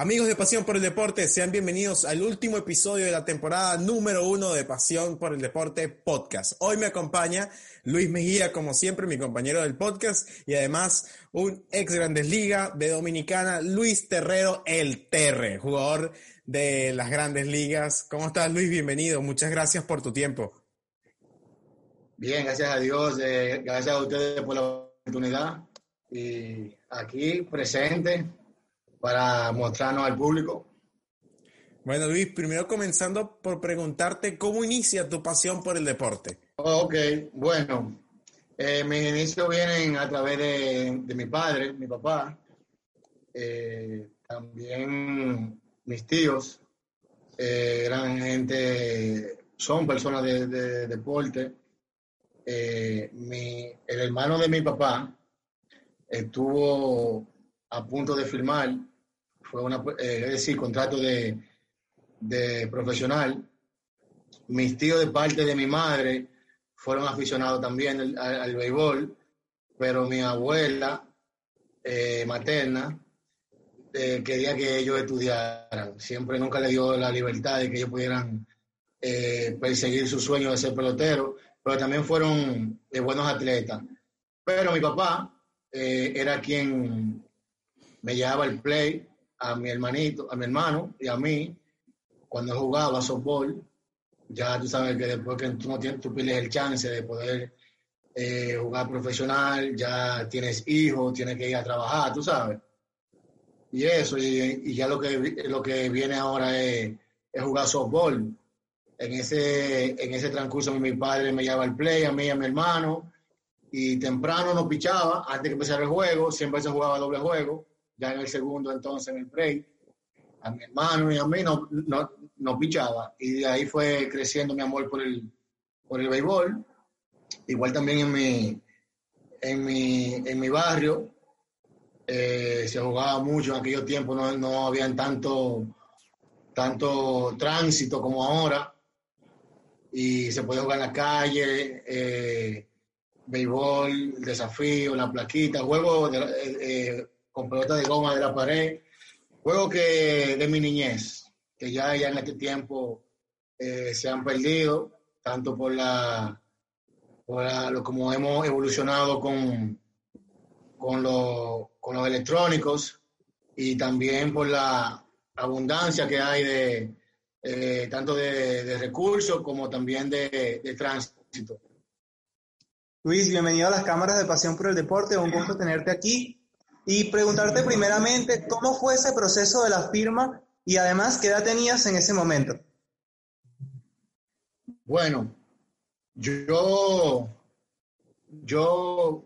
Amigos de Pasión por el Deporte, sean bienvenidos al último episodio de la temporada número uno de Pasión por el Deporte podcast. Hoy me acompaña Luis Mejía, como siempre, mi compañero del podcast, y además un ex Grandes Ligas de Dominicana, Luis Terrero, el Terre, jugador de las Grandes Ligas. ¿Cómo estás, Luis? Bienvenido. Muchas gracias por tu tiempo. Bien, gracias a Dios, eh, gracias a ustedes por la oportunidad. Y aquí presente para mostrarnos al público. Bueno, Luis, primero comenzando por preguntarte cómo inicia tu pasión por el deporte. Ok, bueno, eh, mis inicios vienen a través de, mi padre, mi papá, eh, también mis tíos, eh, eran gente, son personas de, deporte. mi, el hermano de mi papá estuvo a punto de firmar fue una, eh, es decir, contrato de, profesional. Mis tíos de parte de mi madre fueron aficionados también al, béisbol, pero mi abuela eh, materna eh, quería que ellos estudiaran. Siempre nunca le dio la libertad de que ellos pudieran perseguir su sueño de ser pelotero, pero también fueron buenos atletas. Pero mi papá era quien me llevaba el play, a mi hermanito, a mi hermano y a mí, cuando jugaba softball, ya tú sabes que después que tú no tienes, tú pierdes el chance de poder eh, jugar profesional, ya tienes hijos, tienes que ir a trabajar, tú sabes. Y eso, y, ya lo que, lo que viene ahora es, jugar softball. En ese, en ese transcurso mi padre me llevaba el play, a mí y a mi hermano, y temprano nos pichaba, antes de que empezara el juego, siempre se jugaba doble juego, ya en el segundo entonces en el break, a mi hermano y a mí no, no, pichaba. Y de ahí fue creciendo mi amor por el, por el béisbol. Igual también en mi, en mi, en mi barrio eh, se jugaba mucho, en aquellos tiempos no, no había tanto, tanto tránsito como ahora. Y se podía jugar en la calle, eh, béisbol, desafío, la plaquita, juego de, eh, con pelota de goma de la pared. Juegos que de mi niñez, que ya, ya en este tiempo eh, se han perdido, tanto por la, por lo como hemos evolucionado con, con, con los electrónicos y también por la abundancia que hay de eh, tanto de, recursos como también de, de tránsito. Luis, bienvenido a las cámaras de Pasión por el Deporte, un gusto tenerte aquí y preguntarte primeramente cómo fue ese proceso de la firma y además qué edad tenías en ese momento. Bueno, yo, yo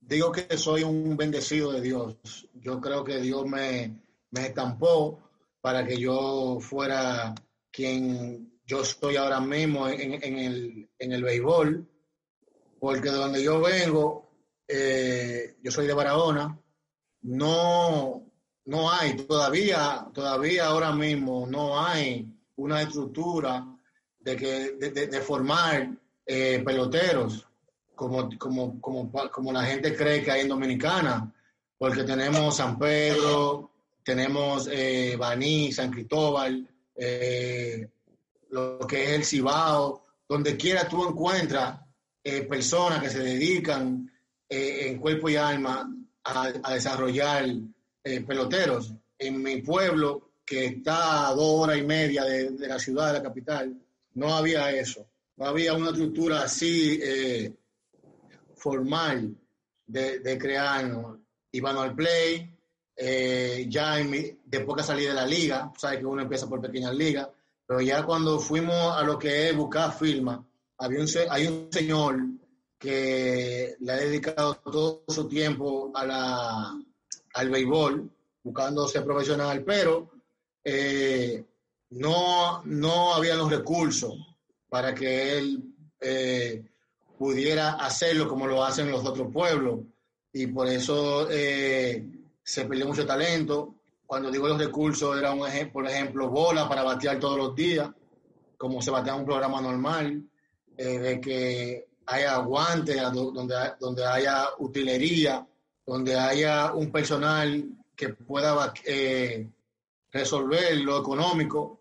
digo que soy un bendecido de Dios. Yo creo que Dios me, me estampó para que yo fuera quien yo estoy ahora mismo en, el, en el béisbol, porque de donde yo vengo, eh, yo soy de Barahona, no, no hay todavía, todavía ahora mismo no hay una estructura de, que, de, formar eh, peloteros como, como, como, como la gente cree que hay en Dominicana, porque tenemos San Pedro, tenemos eh, Baní, San Cristóbal, eh, lo que es el Cibao, donde quiera tú encuentras personas que se dedican en cuerpo y alma a, desarrollar eh, peloteros. En mi pueblo, que está a dos horas y media de, la ciudad, de la capital, no había eso. No había una estructura así eh, formal de, de crear. Iban al play, eh, ya en mi, después que salí de la liga, sabes que uno empieza por pequeñas ligas, pero ya cuando fuimos a lo que es buscar firma, había un, hay un señor que le ha dedicado todo su tiempo a la, al béisbol, buscando ser profesional, pero eh, no, no había los recursos para que él eh, pudiera hacerlo como lo hacen los otros pueblos. Y por eso eh, se perdió mucho talento. Cuando digo los recursos, era un ejemplo, por ejemplo, bola para batear todos los días, como se batea un programa normal, de que haya guantes, donde, donde haya utilería, donde haya un personal que pueda eh, resolver lo económico.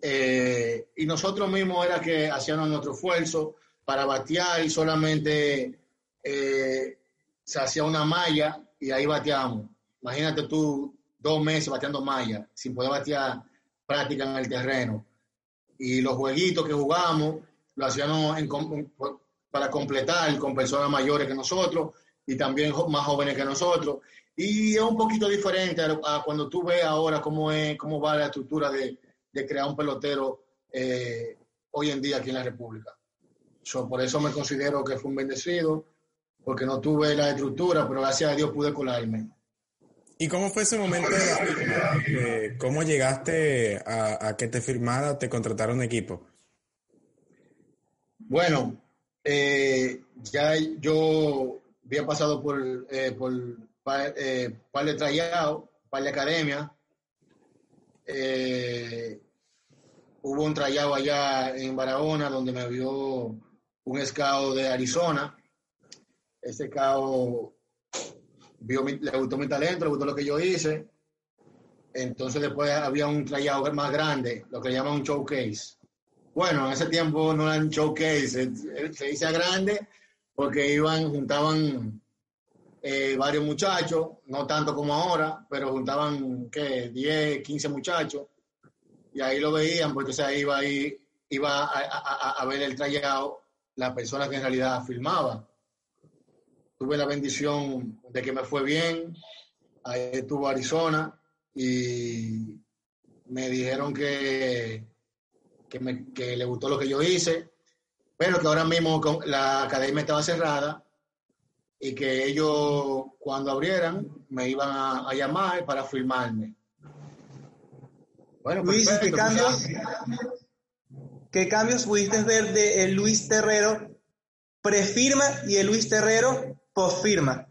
Eh, y nosotros mismos era que hacíamos nuestro esfuerzo para batear y solamente eh, se hacía una malla y ahí bateamos. Imagínate tú dos meses bateando malla sin poder batear práctica en el terreno. Y los jueguitos que jugamos lo hacíamos para completar con personas mayores que nosotros y también más jóvenes que nosotros. Y es un poquito diferente a, cuando tú ves ahora cómo, es, cómo va la estructura de, de crear un pelotero eh, hoy en día aquí en la República. por eso me considero que fue un bendecido, porque no tuve la estructura, pero gracias a Dios pude colarme. ¿Y cómo fue ese momento de? Eh, ¿Cómo llegaste a, a, que te firmara, te contratara un equipo? Bueno, eh, ya yo había pasado por, eh, por par, eh, par de trayados, par de academia. Eh, hubo un trayado allá en Barahona donde me vio un scout de Arizona. Ese scout vio le gustó mi talento, le gustó lo que yo hice. Entonces después había un trayado más grande, lo que llaman un showcase bueno, en ese tiempo no eran showcase, se, dice grande porque iban, juntaban eh, varios muchachos, no tanto como ahora, pero juntaban, ¿qué? 10, 15 muchachos, y ahí lo veían, porque o iba, ahí, iba a, ver el trayado la persona que en realidad filmaba. Tuve la bendición de que me fue bien, ahí estuvo Arizona, y me dijeron que que, le gustó lo que yo hice, pero que ahora mismo la academia estaba cerrada y que ellos cuando abrieran me iban a, llamar para firmarme. Bueno, Luis, ¿qué cambios, ¿qué cambios pudiste ver de el Luis Terrero prefirma y el Luis Terrero posfirma?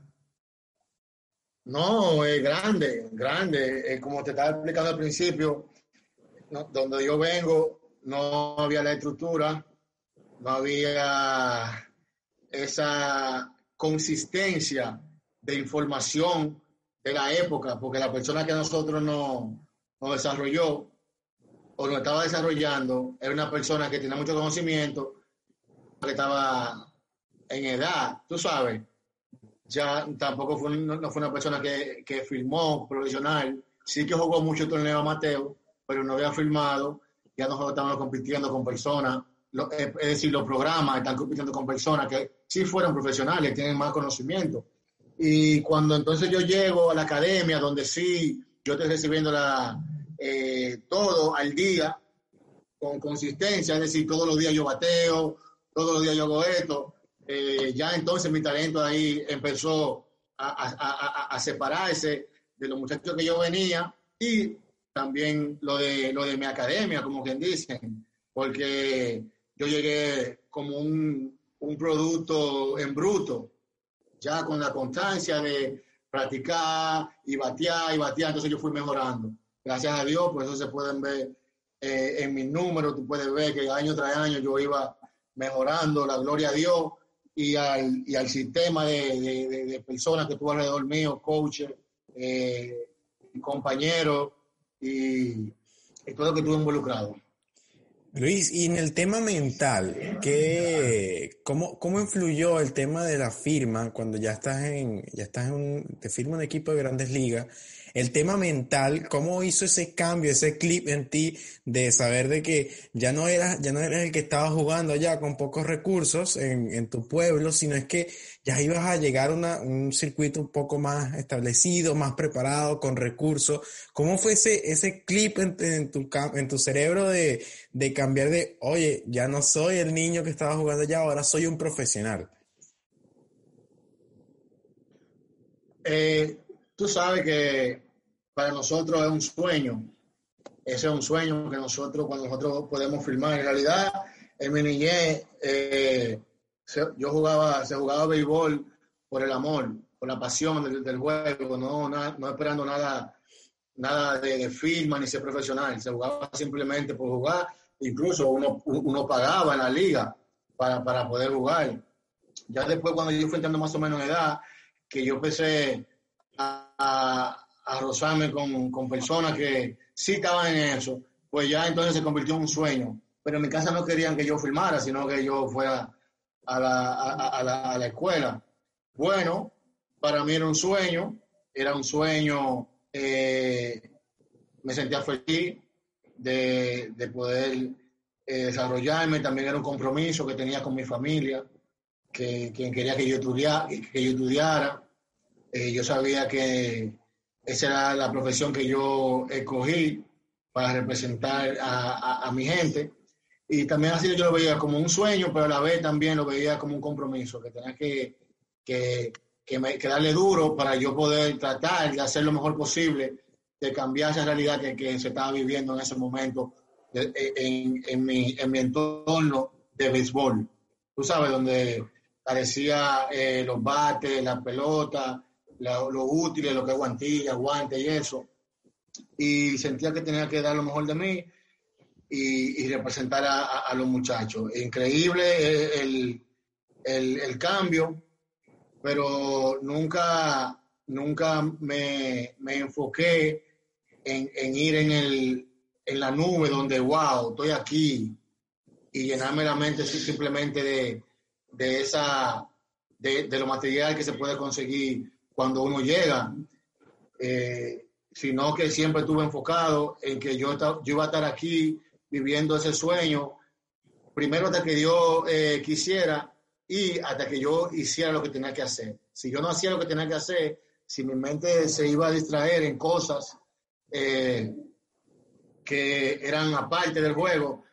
No, es grande, grande. como te estaba explicando al principio, donde yo vengo, no había la estructura, no había esa consistencia de información de la época, porque la persona que nosotros nos no desarrolló o nos estaba desarrollando era una persona que tenía mucho conocimiento, que estaba en edad, tú sabes. Ya tampoco fue, no, fue una persona que, que filmó profesional, sí que jugó mucho torneo Mateo, pero no había filmado ya nosotros estamos compitiendo con personas, es decir, los programas están compitiendo con personas que sí fueron profesionales, tienen más conocimiento. Y cuando entonces yo llego a la academia, donde sí yo estoy recibiendo la, eh, todo al día, con consistencia, es decir, todos los días yo bateo, todos los días yo hago esto, eh, ya entonces mi talento ahí empezó a, a, a, separarse de los muchachos que yo venía y también lo de, lo de mi academia, como quien dicen, porque yo llegué como un, un producto en bruto, ya con la constancia de practicar y batear y batear, entonces yo fui mejorando. Gracias a Dios, por eso se pueden ver eh, en mis números, tú puedes ver que año tras año yo iba mejorando, la gloria a Dios y al, y al sistema de, de, personas que tuvo alrededor mío, coaches, eh, compañeros, y, todo lo que estuvo involucrado. Luis, y en el tema mental, ¿qué, cómo, ¿cómo influyó el tema de la firma cuando ya estás en, ya estás en te firma un equipo de grandes ligas el tema mental, cómo hizo ese cambio, ese clip en ti de saber de que ya no eras, ya no eras el que estaba jugando allá con pocos recursos en, en tu pueblo, sino es que ya ibas a llegar a un circuito un poco más establecido, más preparado, con recursos. ¿Cómo fue ese, ese clip en, tu, en tu cerebro de, de cambiar de, oye, ya no soy el niño que estaba jugando allá, ahora soy un profesional? Eh, tú sabes que para nosotros es un sueño. Ese es un sueño que nosotros, cuando nosotros podemos firmar. En realidad, en mi niñez, eh, yo jugaba, se jugaba béisbol por el amor, por la pasión del, juego, no, no esperando nada, nada de, firma ni ser profesional. Se jugaba simplemente por jugar. Incluso uno, uno pagaba en la liga para, para poder jugar. Ya después, cuando yo fui entrando más o menos en edad, que yo empecé a, rozarme con, con, personas que sí estaban en eso, pues ya entonces se convirtió en un sueño. Pero en mi casa no querían que yo filmara, sino que yo fuera a la, a, la, a la escuela. Bueno, para mí era un sueño, era un sueño, eh, me sentía feliz de, de poder eh, desarrollarme, también era un compromiso que tenía con mi familia, que quien quería que yo estudiara, que yo estudiara. Eh, yo sabía que esa era la profesión que yo escogí para representar a, a, mi gente. Y también así yo lo veía como un sueño, pero a la vez también lo veía como un compromiso, que tenía que, que, que, darle duro para yo poder tratar de hacer lo mejor posible, de cambiar esa realidad que, que se estaba viviendo en ese momento en, en, mi, en mi entorno de béisbol. Tú sabes, donde parecía eh, los bates, la pelota, lo útiles, lo que es guantilla, y eso. Y sentía que tenía que dar lo mejor de mí y, y representar a, los muchachos. Increíble el, el, el, cambio, pero nunca, nunca me, me enfoqué en, en ir en el, en la nube donde, wow, estoy aquí y llenarme la mente simplemente de, de esa, de, de, lo material que se puede conseguir cuando uno llega, eh, sino que siempre estuve enfocado en que yo, yo iba a estar aquí viviendo ese sueño, primero hasta que Dios eh, quisiera y hasta que yo hiciera lo que tenía que hacer. Si yo no hacía lo que tenía que hacer, si mi mente se iba a distraer en cosas, eh, que eran aparte del juego,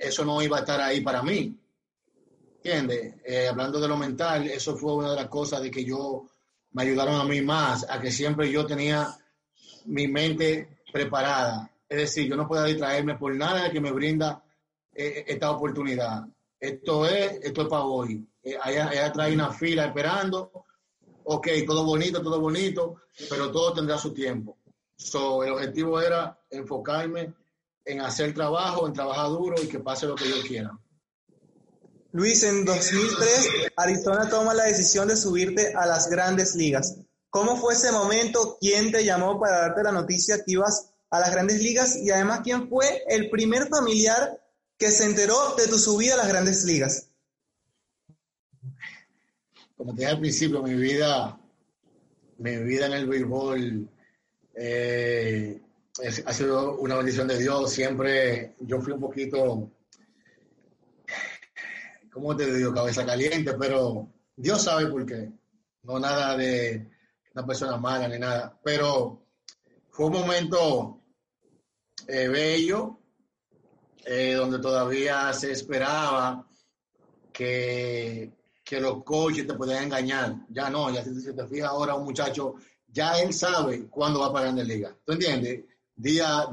eso no iba a estar ahí para mí. ¿Entiendes? Eh, hablando de lo mental, eso fue una de las cosas de que yo me ayudaron a mí más, a que siempre yo tenía mi mente preparada. Es decir, yo no puedo distraerme por nada que me brinda eh, esta oportunidad. Esto es, esto es para hoy. Eh, allá, trae una fila esperando. Ok, todo bonito, todo bonito, pero todo tendrá su tiempo. So, el objetivo era enfocarme en hacer trabajo, en trabajar duro y que pase lo que yo quiera. Luis, en 2003 Arizona toma la decisión de subirte a las grandes ligas. ¿Cómo fue ese momento? ¿Quién te llamó para darte la noticia que ibas a las grandes ligas? Y además, ¿quién fue el primer familiar que se enteró de tu subida a las grandes ligas? Como te dije al principio, mi vida, mi vida en el béisbol eh, ha sido una bendición de Dios. Siempre yo fui un poquito, ¿cómo te digo? Cabeza caliente, pero Dios sabe por qué. No nada de una persona mala ni nada. Pero fue un momento eh, bello, eh, donde todavía se esperaba que, que los coaches te podían engañar. Ya no, ya si te fijas ahora un muchacho ya él sabe cuándo va para Grandes Ligas. ¿Tú entiendes? Día,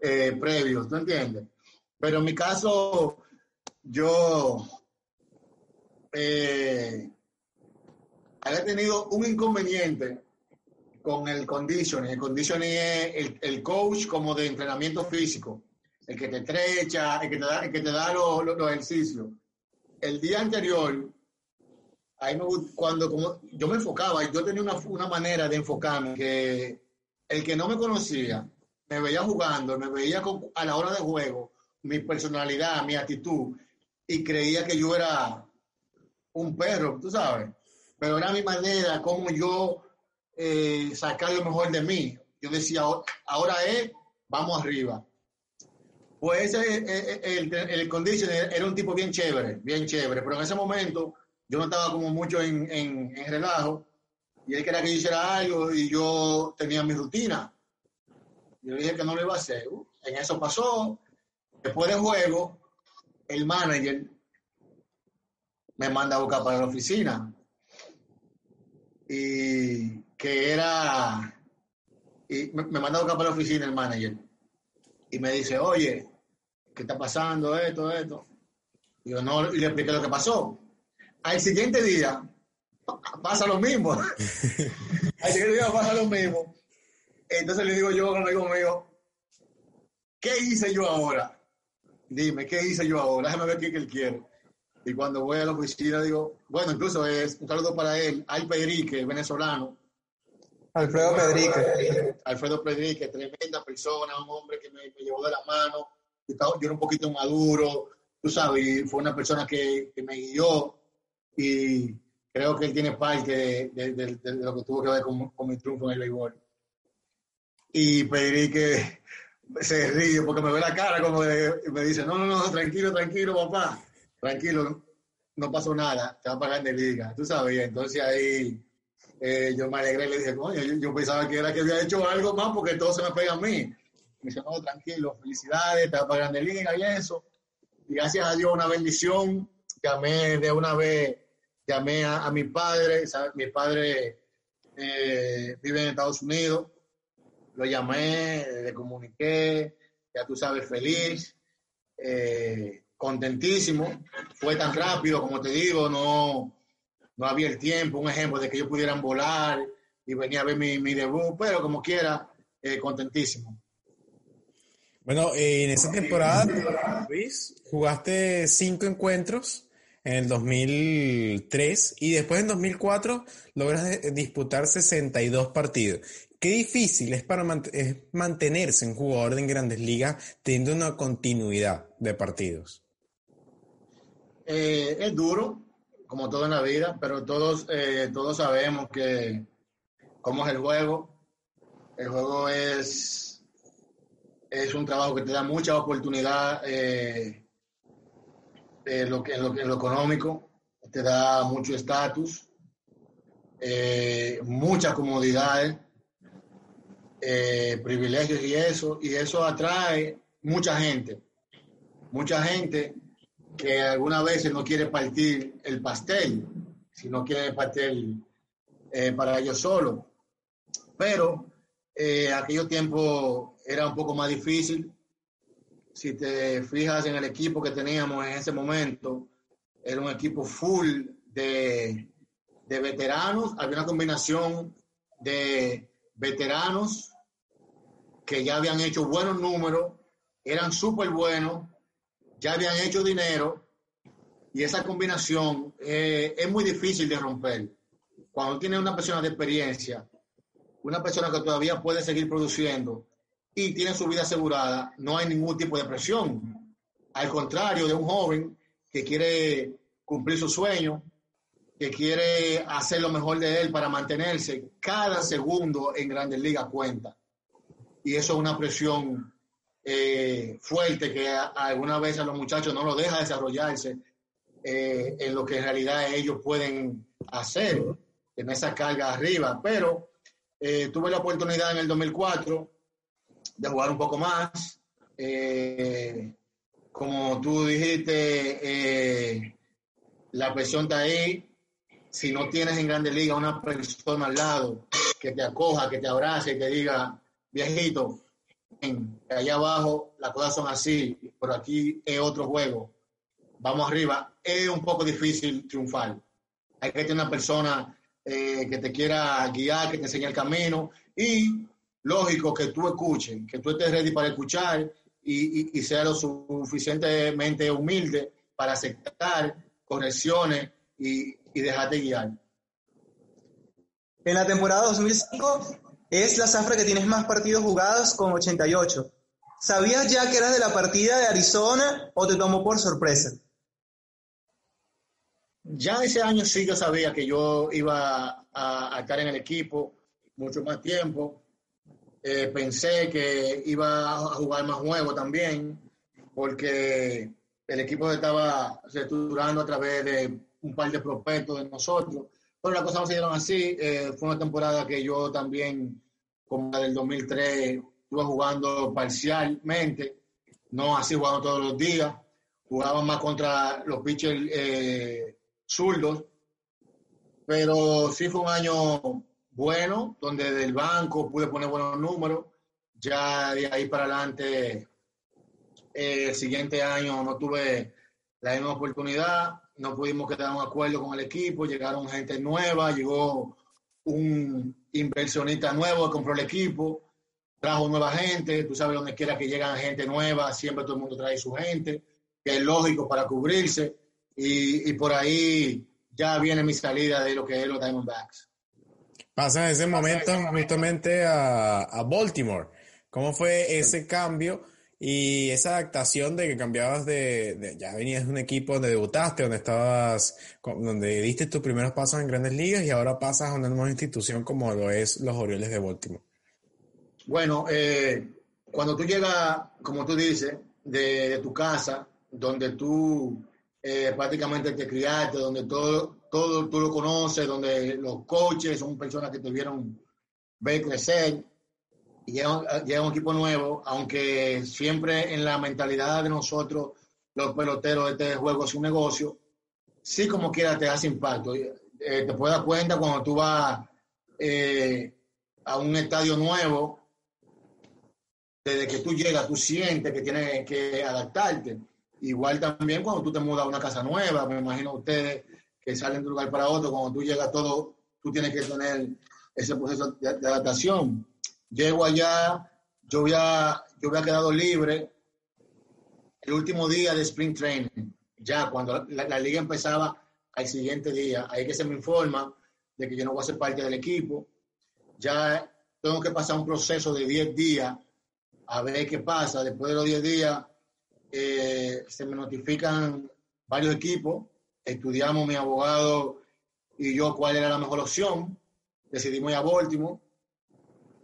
eh, previos, ¿tú entiendes? Pero en mi caso, yo eh, había tenido un inconveniente con el conditioning. El conditioning es el, coach como de entrenamiento físico, el que te estrecha, el que te da, el que te da los, ejercicios. El día anterior ahí cuando como, yo me enfocaba, yo tenía una, una manera de enfocarme que el que no me conocía me veía jugando, me veía a la hora de juego, mi personalidad, mi actitud, y creía que yo era un perro, tú sabes. Pero era mi manera, como yo eh, sacar lo mejor de mí. Yo decía, ahora es, vamos arriba. Pues ese, el, el, el, el condition era un tipo bien chévere, bien chévere, pero en ese momento yo no estaba como mucho en, en, en, relajo y él quería que yo hiciera algo y yo tenía mi rutina. Yo dije que no lo iba a hacer. Uh, en eso pasó. Después del juego, el manager me manda a buscar para la oficina. Y que era. Y me, manda a buscar para la oficina el manager. Y me dice, oye, ¿qué está pasando? Esto, esto. Y yo no, y le expliqué lo que pasó. Al siguiente día pasa lo mismo. Al siguiente día pasa lo mismo. Entonces le digo yo amigo mío, ¿qué hice yo ahora? Dime, ¿qué hice yo ahora? Déjame ver qué que él quiere. Y cuando voy a la oficina digo, bueno, incluso es un saludo para él, Al Perique, venezolano. Alfredo Pedrique. Alfredo Pedrique, tremenda persona, un hombre que me, llevó de la mano. Yo, era un poquito maduro, tú sabes, y fue una persona que, me guió y creo que él tiene parte de, lo que tuvo que ver con, con mi triunfo en el béisbol. Y Pedrique se ríe porque me ve la cara como de, me dice, no, no, no, tranquilo, tranquilo, papá, tranquilo, no pasó nada, te va a pagar de liga, tú sabes, entonces ahí eh, yo me alegré y le dije, coño, yo, pensaba que era que había hecho algo más porque todo se me pega a mí. Me dice, no, tranquilo, felicidades, te va a pagar de liga y eso. Y gracias a Dios, una bendición, llamé de una vez, llamé a, mi padre, mi padre eh, vive en Estados Unidos, lo llamé, le comuniqué, ya tú sabes, feliz, eh, contentísimo. Fue tan rápido, como te digo, no, no había el tiempo, un ejemplo de que ellos pudieran volar y venía a ver mi, mi debut, pero como quiera, eh, contentísimo. Bueno, en esa temporada, Luis, jugaste cinco encuentros en el 2003 y después en 2004 logras disputar 62 partidos. Qué difícil es para mantenerse en jugador en grandes ligas teniendo una continuidad de partidos. Eh, es duro, como todo en la vida, pero todos, eh, todos sabemos que cómo es el juego. El juego es, es un trabajo que te da mucha oportunidad eh, en, lo, en, lo, económico, te da mucho estatus, muchas comodidades eh, privilegios y eso, y eso atrae mucha gente, mucha gente que algunas veces no quiere partir el pastel, sino quiere pastel eh, para ellos solo. Pero eh, aquellos tiempos era un poco más difícil. Si te fijas en el equipo que teníamos en ese momento, era un equipo full de, de veteranos, había una combinación de veteranos que ya habían hecho buenos números, eran súper buenos, ya habían hecho dinero y esa combinación eh, es muy difícil de romper. Cuando tiene una persona de experiencia, una persona que todavía puede seguir produciendo y tiene su vida asegurada, no hay ningún tipo de presión. Al contrario de un joven que quiere cumplir su sueño, que quiere hacer lo mejor de él para mantenerse, cada segundo en Grandes Ligas cuenta y eso es una presión eh, fuerte que algunas veces a los muchachos no los deja desarrollarse eh, en lo que en realidad ellos pueden hacer, en esa carga arriba. Pero eh, tuve la oportunidad en el 2004 de jugar un poco más. como tú dijiste, la presión está ahí. Si no tienes en Grande Liga una persona al lado que te acoja, que te abrace y te diga, viejito, allá abajo las cosas son así, pero aquí es otro juego. Vamos arriba. Es un poco difícil triunfar. Hay que tener una persona eh, que te quiera guiar, que te enseñe el camino y lógico que tú escuches, que tú estés ready para escuchar y, sea lo suficientemente humilde para aceptar correcciones y, y dejarte guiar. En la temporada 2005 es la zafra que tienes más partidos jugados con 88. ¿Sabías ya que eras de la partida de Arizona o te tomó por sorpresa? Ya ese año sí yo sabía que yo iba a, estar en el equipo mucho más tiempo. Eh, pensé que iba a jugar más juegos también, porque el equipo estaba reestructurando a través de un par de prospectos de nosotros. Pero las cosas no se dieron así. Eh, fue una temporada que yo también como la del 2003, estuve jugando parcialmente, no así jugando todos los días, jugaba más contra los pitchers eh, zurdos, pero sí fue un año bueno, donde del banco pude poner buenos números, ya de ahí para adelante, eh, el siguiente año no tuve la misma oportunidad, no pudimos quedar un acuerdo con el equipo, llegaron gente nueva, llegó un inversionista nuevo, compró el equipo, trajo nueva gente, tú sabes donde quiera que llegan gente nueva, siempre todo el mundo trae su gente, que es lógico para cubrirse, y, por ahí ya viene mi salida de lo que es los Diamondbacks. Pasas ese momento justamente a, a Baltimore. ¿Cómo fue ese cambio y esa adaptación de que cambiabas de, ya venías de un equipo donde debutaste, donde estabas, donde diste tus primeros pasos en grandes ligas y ahora pasas a una nueva institución como lo es los Orioles de Baltimore? Bueno, eh, cuando tú llegas, como tú dices, de, tu casa, donde tú eh, prácticamente te criaste, donde todo, todo tú lo conoces, donde los coaches son personas que te vieron ver crecer, y llega, un equipo nuevo, aunque siempre en la mentalidad de nosotros, los peloteros, este juego es un negocio, sí como quiera te hace impacto. Eh, te puedes dar cuenta cuando tú vas eh, a un estadio nuevo, desde que tú llegas, tú sientes que tienes que adaptarte. Igual también cuando tú te mudas a una casa nueva, me imagino ustedes que salen de un lugar para otro, cuando tú llegas todo, tú tienes que tener ese proceso de adaptación. Llego allá, yo había, yo había quedado libre el último día de Spring Training, ya cuando la, liga empezaba al siguiente día, ahí que se me informa de que yo no voy a ser parte del equipo, ya tengo que pasar un proceso de 10 días a ver qué pasa, después de los 10 días eh, se me notifican varios equipos, estudiamos mi abogado y yo cuál era la mejor opción, decidimos ir a Baltimore,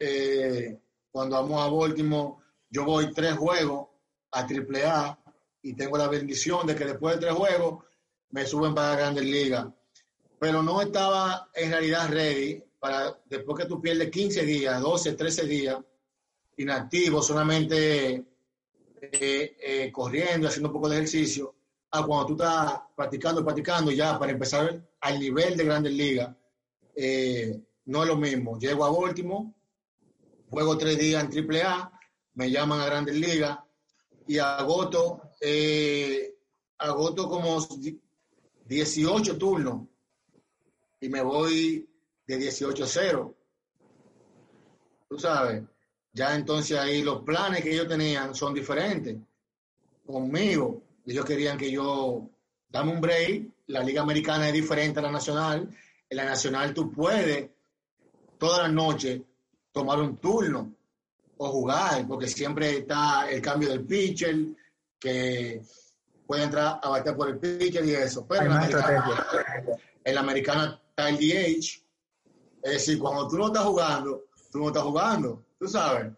eh, cuando vamos a Baltimore, yo voy tres juegos a AAA y tengo la bendición de que después de tres juegos me suben para Grandes Ligas. Pero no estaba en realidad ready para después que tú pierdes 15 días, 12, 13 días inactivo, solamente eh, eh, corriendo, haciendo un poco de ejercicio, a cuando tú estás practicando, practicando ya para empezar al nivel de Grandes Ligas, no es lo mismo. Llego a Baltimore juego tres días en AAA, me llaman a Grandes Ligas y agoto, eh, agoto como 18 turnos y me voy de 18-0. Tú sabes, ya entonces ahí los planes que ellos tenían son diferentes conmigo. Ellos querían que yo dame un break. La Liga Americana es diferente a la Nacional. En la Nacional tú puedes todas las noches tomar un turno o jugar, porque siempre está el cambio del pitcher, que puede entrar a bater por el pitcher y eso. Pero en la, americana, está el DH. Es decir, cuando tú no estás jugando, tú no estás jugando, tú sabes.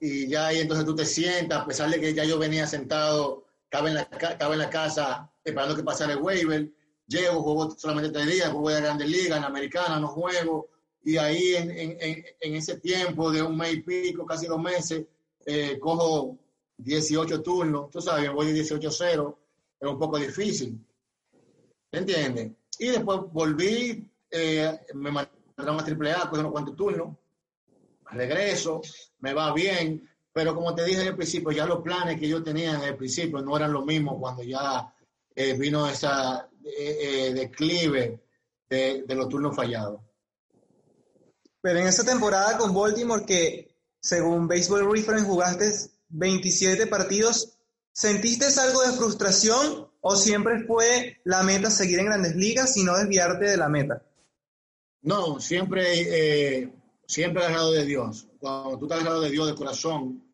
Y ya ahí entonces tú te sientas, a pesar de que ya yo venía sentado, estaba en la, estaba en la casa esperando que pasara el waiver, llego, juego solamente tres días, juego de Grandes Ligas, en la Americana, no juego, y ahí en, en, en, ese tiempo de un mes y pico, casi dos meses, eh, cojo 18 turnos, tú sabes, voy de 18-0, es un poco difícil. ¿Entiendes? Y después volví, eh, me mandaron a AAA, cogí unos cuantos turnos, regreso, me va bien, pero como te dije el principio, ya los planes que yo tenía en el principio no eran los mismos cuando ya eh, vino esa declive de, de los turnos fallados. Pero en esa temporada con Baltimore, que según Baseball Reference jugaste 27 partidos, ¿sentiste algo de frustración o siempre fue la meta seguir en grandes ligas y no desviarte de la meta? No, siempre, eh, siempre agarrado de Dios. Cuando tú estás agarrado de Dios de corazón,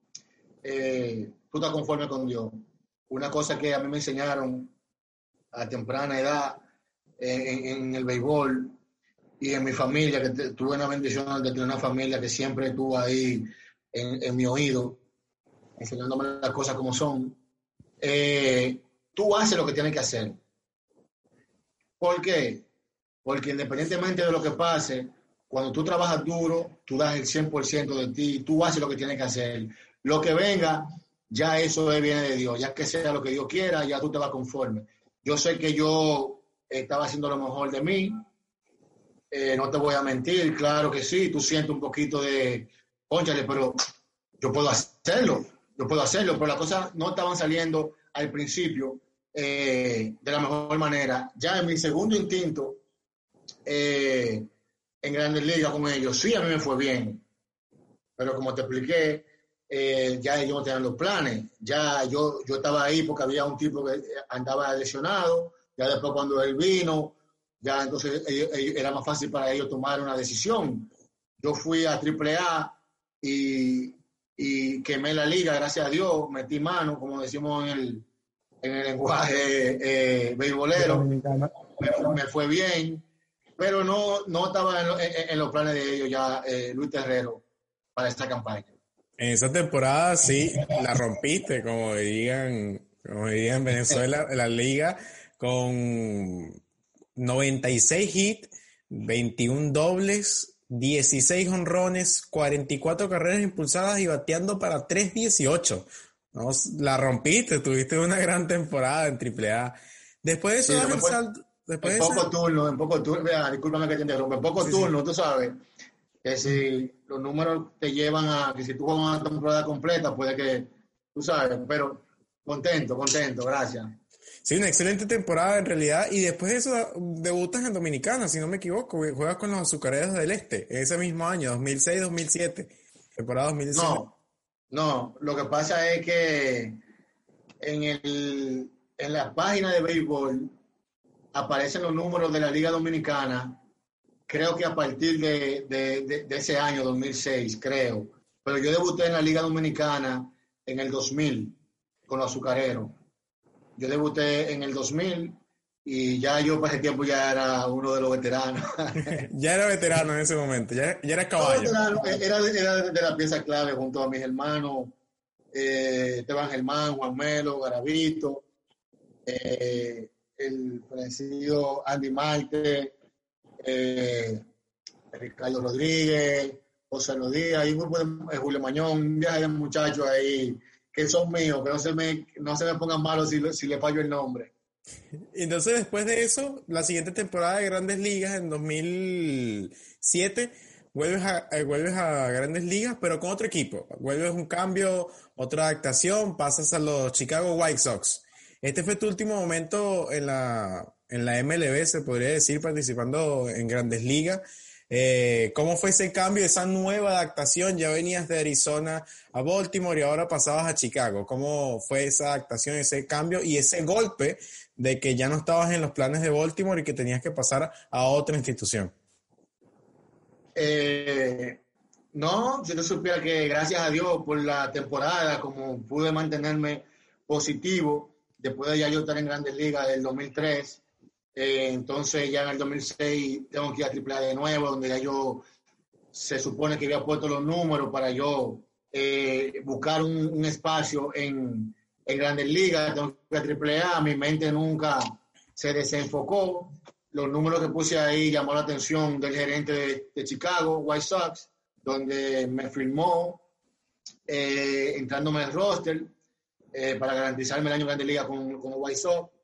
eh, tú estás conforme con Dios. Una cosa que a mí me enseñaron a temprana edad en, en el béisbol y en mi familia, que tuve una bendición de tener una familia que siempre estuvo ahí en, mi oído, enseñándome las cosas como son, eh, tú haces lo que tienes que hacer. ¿Por qué? Porque independientemente de lo que pase, cuando tú trabajas duro, tú das el 100% de ti, tú haces lo que tienes que hacer. Lo que venga, ya eso viene de Dios, ya que sea lo que Dios quiera, ya tú te vas conforme. Yo sé que yo estaba haciendo lo mejor de mí, eh, no te voy a mentir, claro que sí, tú sientes un poquito de, conchale, pero yo puedo hacerlo, yo puedo hacerlo, pero las cosas no estaban saliendo al principio eh, de la mejor manera. Ya en mi segundo instinto, eh, en Grandes Ligas con ellos, sí, a mí me fue bien, pero como te expliqué, ya ellos no tenían los planes, ya yo, yo estaba ahí porque había un tipo que andaba lesionado, ya después cuando él vino, ya entonces era más fácil para ellos tomar una decisión. Yo fui a AAA y, y quemé la liga, gracias a Dios, metí mano, como decimos en el, en el lenguaje eh, beisbolero, me, fue bien, pero no, no estaba en, los planes de ellos ya eh, Luis Terrero para esta campaña. En esa temporada sí, la rompiste, como dirían, como dirían en Venezuela, la liga, con 96 hits, 21 dobles, 16 honrones, 44 carreras impulsadas y bateando para 3.18. ¿no? La rompiste, tuviste una gran temporada en AAA. Después de eso, sí, después en poco turno, en poco turno, discúlpame que te interrumpa, en poco turno, tú sabes, que si los números te llevan a que si tú juegas una temporada completa, puede que, tú sabes, pero contento, contento, gracias. Sí, una excelente temporada en realidad. Y después de eso debutas en Dominicana, si no me equivoco. Juegas con los Azucareros del Este, ese mismo año, 2006-2007. Temporada 2017. No, no. Lo que pasa es que en, el, en la página de béisbol aparecen los números de la Liga Dominicana. Creo que a partir de, de, de ese año, 2006, creo. Pero yo debuté en la Liga Dominicana en el 2000 con los Azucareros yo debuté en el 2000 y ya yo para ese tiempo ya era uno de los veteranos. ya era veterano en ese momento, ya, ya era caballo. era, era, de la pieza clave junto a mis hermanos eh, Esteban Germán, Juan Melo, Garavito, eh, el parecido Andy Marte, eh, Ricardo Rodríguez, José Díaz, y un grupo de Julio Mañón, un viaje de muchachos ahí que son míos, que no se me, no se me pongan malos si, si le fallo el nombre. Entonces, después de eso, la siguiente temporada de Grandes Ligas, en 2007, vuelves a, eh, vuelves a Grandes Ligas, pero con otro equipo. Vuelves un cambio, otra adaptación, pasas a los Chicago White Sox. Este fue tu último momento en la, en la MLB, se podría decir, participando en Grandes Ligas. Eh, ¿Cómo fue ese cambio, esa nueva adaptación? Ya venías de Arizona a Baltimore y ahora pasabas a Chicago. ¿Cómo fue esa adaptación, ese cambio y ese golpe de que ya no estabas en los planes de Baltimore y que tenías que pasar a otra institución? Eh, no, si no supiera que gracias a Dios por la temporada, como pude mantenerme positivo, después de ya yo estar en Grandes Ligas del 2003, eh, entonces ya en el 2006 tengo que ir a AAA de nuevo, donde ya yo se supone que había puesto los números para yo eh, buscar un, espacio en, en, Grandes Ligas, tengo que a AAA, mi mente nunca se desenfocó. Los números que puse ahí llamó la atención del gerente de, Chicago, White Sox, donde me firmó eh, entrándome al roster para garantizarme el año Grandes Ligas con, con White Sox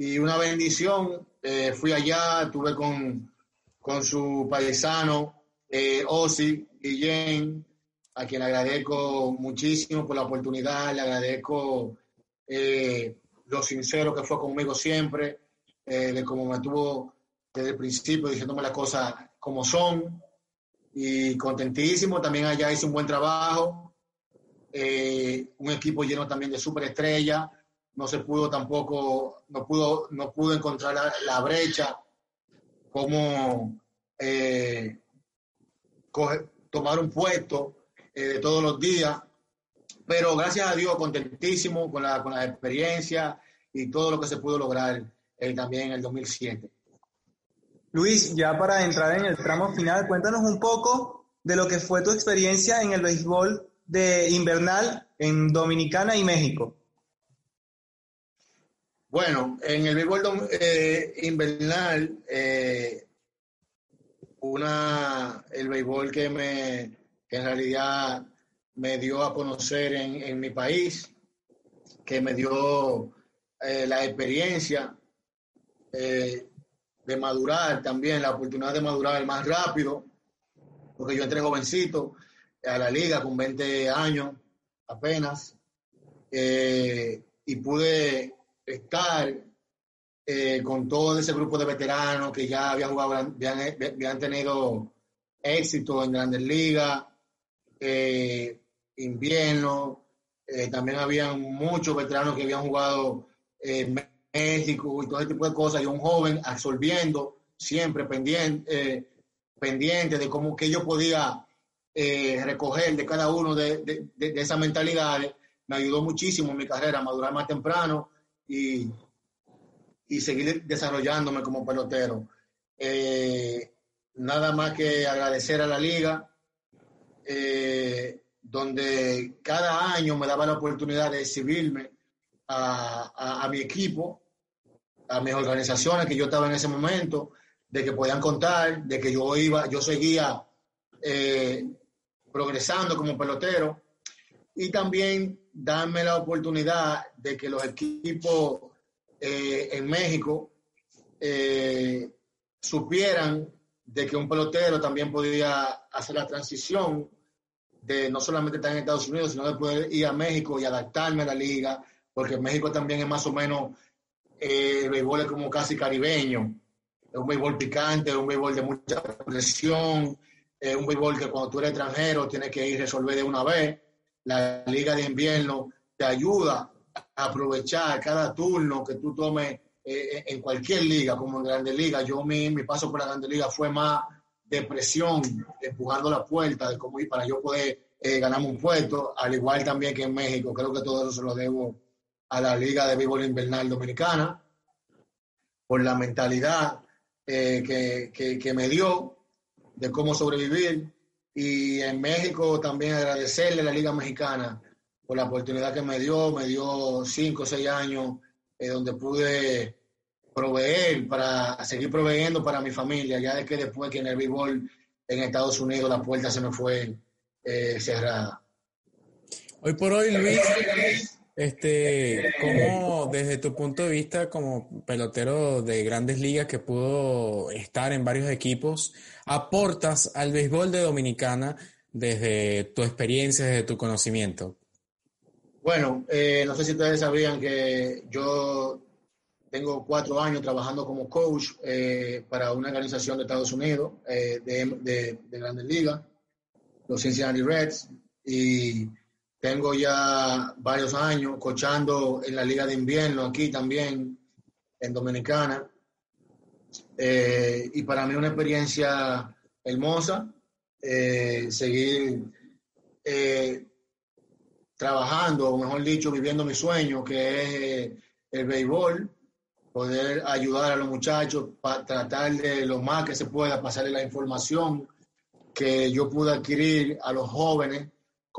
y una bendición. Eh, fui allá, estuve con, con su paisano, eh, Ozzy Guillén, a quien agradezco muchísimo por la oportunidad, le agradezco eh, lo sincero que fue conmigo siempre, eh, de cómo me tuvo desde el principio diciéndome las cosas como son, y contentísimo, también allá hice un buen trabajo, un equipo lleno también de superestrellas, no se pudo tampoco, no pudo, no pudo encontrar la, brecha, como eh, tomar un puesto eh, todos los días. Pero gracias a Dios, contentísimo con la, con la experiencia y todo lo que se pudo lograr eh, también en el 2007. Luis, ya para entrar en el tramo final, cuéntanos un poco de lo que fue tu experiencia en el béisbol de invernal en Dominicana y México. Bueno, en el béisbol eh, invernal, eh, una, el béisbol que, me, en realidad me dio a conocer en, mi país, que me dio eh, la experiencia de madurar también, la oportunidad de madurar más rápido, porque yo entré jovencito a la liga con 20 años apenas, y pude estar eh, con todo ese grupo de veteranos que ya habían jugado, habían, tenido éxito en grandes ligas, eh, invierno, eh, también habían muchos veteranos que habían jugado en México y todo ese tipo de cosas, y un joven absorbiendo siempre pendiente, eh, pendiente de cómo que yo podía eh, recoger de cada uno de, de, de esas mentalidades, me ayudó muchísimo en mi carrera a madurar más temprano y, y seguir desarrollándome como pelotero. Eh, nada más que agradecer a la liga, eh, donde cada año me daba la oportunidad de exhibirme a, a, a, mi equipo, a mis organizaciones que yo estaba en ese momento, de que podían contar, de que yo iba, yo seguía eh, progresando como pelotero y también darme la oportunidad de que los equipos eh, en México eh, supieran de que un pelotero también podía hacer la transición de no solamente estar en Estados Unidos, sino de poder ir a México y adaptarme a la liga, porque México también es más o menos, eh, el béisbol es como casi caribeño, es un béisbol picante, es un béisbol de mucha presión, es un béisbol que cuando tú eres extranjero tienes que ir a resolver de una vez. La liga de invierno te ayuda a aprovechar cada turno que tú tomes eh, en cualquier liga, como en Grandes Ligas. Yo, mi, mi paso por la Grandes Ligas fue más de presión, empujando la puerta, de cómo ir para yo poder eh, ganarme un puesto, al igual también que en México. Creo que todo eso se lo debo a la Liga de Béisbol Invernal Dominicana, por la mentalidad eh, que, que, que me dio de cómo sobrevivir. Y en México también agradecerle a la Liga Mexicana por la oportunidad que me dio, me dio cinco o seis años eh, donde pude proveer para seguir proveyendo para mi familia, ya de que después que en el béisbol en Estados Unidos la puerta se me fue eh, cerrada. Hoy por hoy, Luis, este, ¿cómo desde tu punto de vista como pelotero de grandes ligas que pudo estar en varios equipos, aportas al béisbol de Dominicana desde tu experiencia, desde tu conocimiento? Bueno, eh, no sé si ustedes sabían que yo tengo cuatro años trabajando como coach eh, para una organización de Estados Unidos eh, de, de, de, Grandes Ligas, los Cincinnati Reds, y tengo ya varios años coachando en la Liga de Invierno aquí también, en Dominicana. y para mí una experiencia hermosa, seguir trabajando, o mejor dicho, viviendo mi sueño, que es eh, el béisbol, poder ayudar a los muchachos, para tratar de lo más que se pueda pasarle la información que yo pude adquirir a los jóvenes,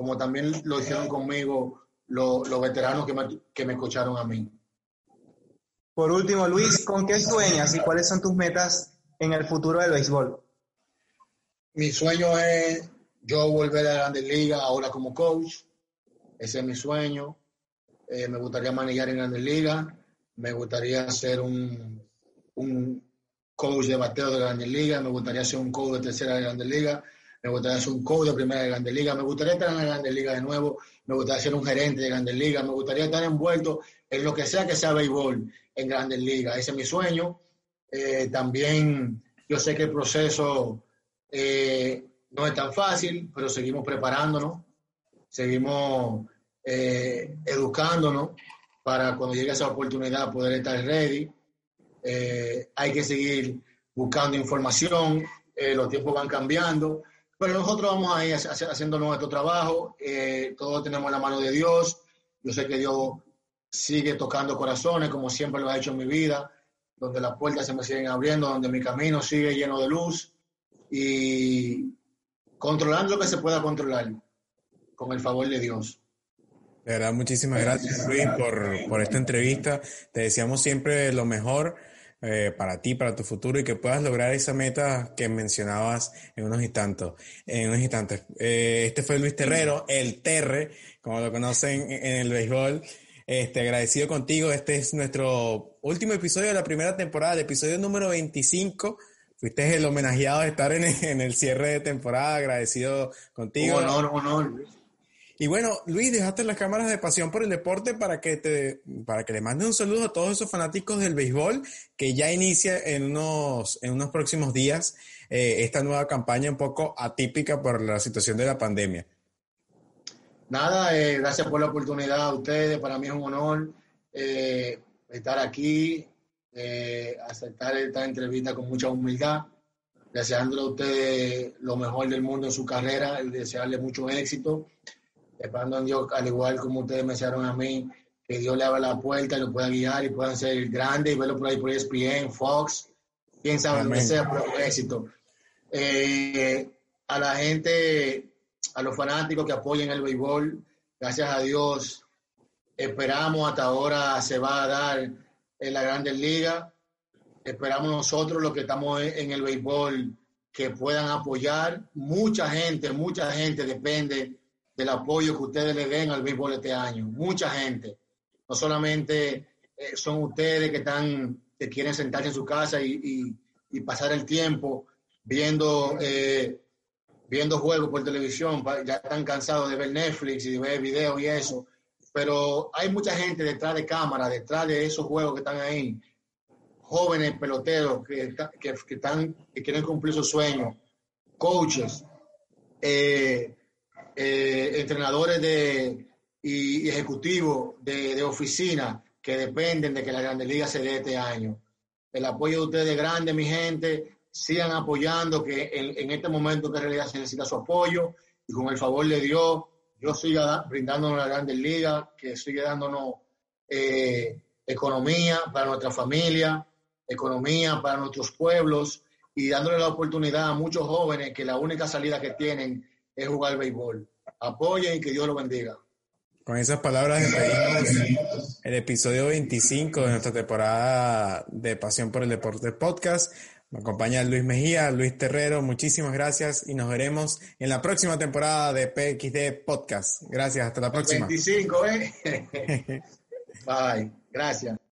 como también lo hicieron conmigo los, los veteranos que me, que me escucharon a mí. Por último, Luis, ¿con qué sueñas y cuáles son tus metas en el futuro del béisbol? Mi sueño es yo volver a la Grandes Ligas ahora como coach, ese es mi sueño. Eh, me gustaría manejar en Grandes Ligas. Me gustaría ser un, un coach de bateo de Grandes Ligas. Me gustaría ser un coach de tercera de Grandes Ligas. Me gustaría ser un coach de primera de Grandes Ligas. Me gustaría estar en la Grandes Ligas de nuevo. Me gustaría ser un gerente de Grandes Ligas. Me gustaría estar envuelto en lo que sea que sea béisbol en Grandes Ligas. Ese es mi sueño. Eh, también yo sé que el proceso eh, no es tan fácil, pero seguimos preparándonos seguimos eh, educándonos para cuando llegue esa oportunidad poder estar ready. Hay que seguir buscando información, los tiempos van cambiando, pero nosotros vamos a ir haciendo nuestro trabajo, eh, todos tenemos la mano de Dios, yo sé que Dios sigue tocando corazones como siempre lo ha hecho en mi vida, donde las puertas se me siguen abriendo, donde mi camino sigue lleno de luz y controlando lo que se pueda controlar con el favor de Dios. De verdad, muchísimas gracias Luis por, por esta entrevista. Te deseamos siempre lo mejor eh, para ti, para tu futuro y que puedas lograr esa meta que mencionabas en unos instantes. En unos instantes. Eh, este fue Luis Terrero, el Terre, como lo conocen en el béisbol. Este, agradecido contigo. Este es nuestro último episodio de la primera temporada, el episodio número 25. Fuiste el homenajeado de estar en, en el cierre de temporada. Agradecido contigo. Honor, honor. Y bueno, Luis, dejaste las cámaras de pasión por el deporte para que te, para que le mande un saludo a todos esos fanáticos del béisbol que ya inicia en unos, en unos próximos días eh, esta nueva campaña un poco atípica por la situación de la pandemia. Nada, eh, gracias por la oportunidad a ustedes. Para mí es un honor eh, estar aquí aceptar esta entrevista con mucha humildad, deseándole a ustedes lo mejor del mundo en su carrera, desearle mucho éxito, esperando en Dios, al igual como ustedes me desearon a mí, que Dios le abra la puerta y lo pueda guiar y puedan ser grandes y verlo por ahí por ESPN, Fox, quién sabe, que sea, pero éxito. Eh, a la gente, a los fanáticos que apoyen el béisbol, gracias a Dios, esperamos hasta ahora se va a dar en la Grandes Ligas. Esperamos nosotros los que estamos en el béisbol que puedan apoyar. Mucha gente, mucha gente depende del apoyo que ustedes le den al béisbol este año. Mucha gente. No solamente eh, son ustedes que están, que quieren sentarse en su casa y, pasar el tiempo viendo, eh, viendo juegos por televisión, ya están cansados de ver Netflix y de ver videos y eso, pero hay mucha gente detrás de cámara, detrás de esos juegos que están ahí, jóvenes peloteros que, que, están, que quieren cumplir sus sueños, coaches, eh, eh, entrenadores de, y, ejecutivos de, oficina que dependen de que la Grande Liga se dé este año. El apoyo de ustedes es grande, mi gente sigan apoyando, que en, este momento que en realidad se necesita su apoyo y con el favor de Dios, yo siga brindándonos la Grandes Ligas, que siga dándonos eh, economía para nuestra familia, economía para nuestros pueblos y dándole la oportunidad a muchos jóvenes que la única salida que tienen es jugar béisbol. Apoyen y que Dios los bendiga. Con esas palabras despedimos el episodio 25 de nuestra temporada de Pasión por el Deporte Podcast. Me acompaña Luis Mejía, Luis Terrero, muchísimas gracias y nos veremos en la próxima temporada de PXD Podcast. Gracias, hasta la próxima. 25, ¿eh? Bye, gracias.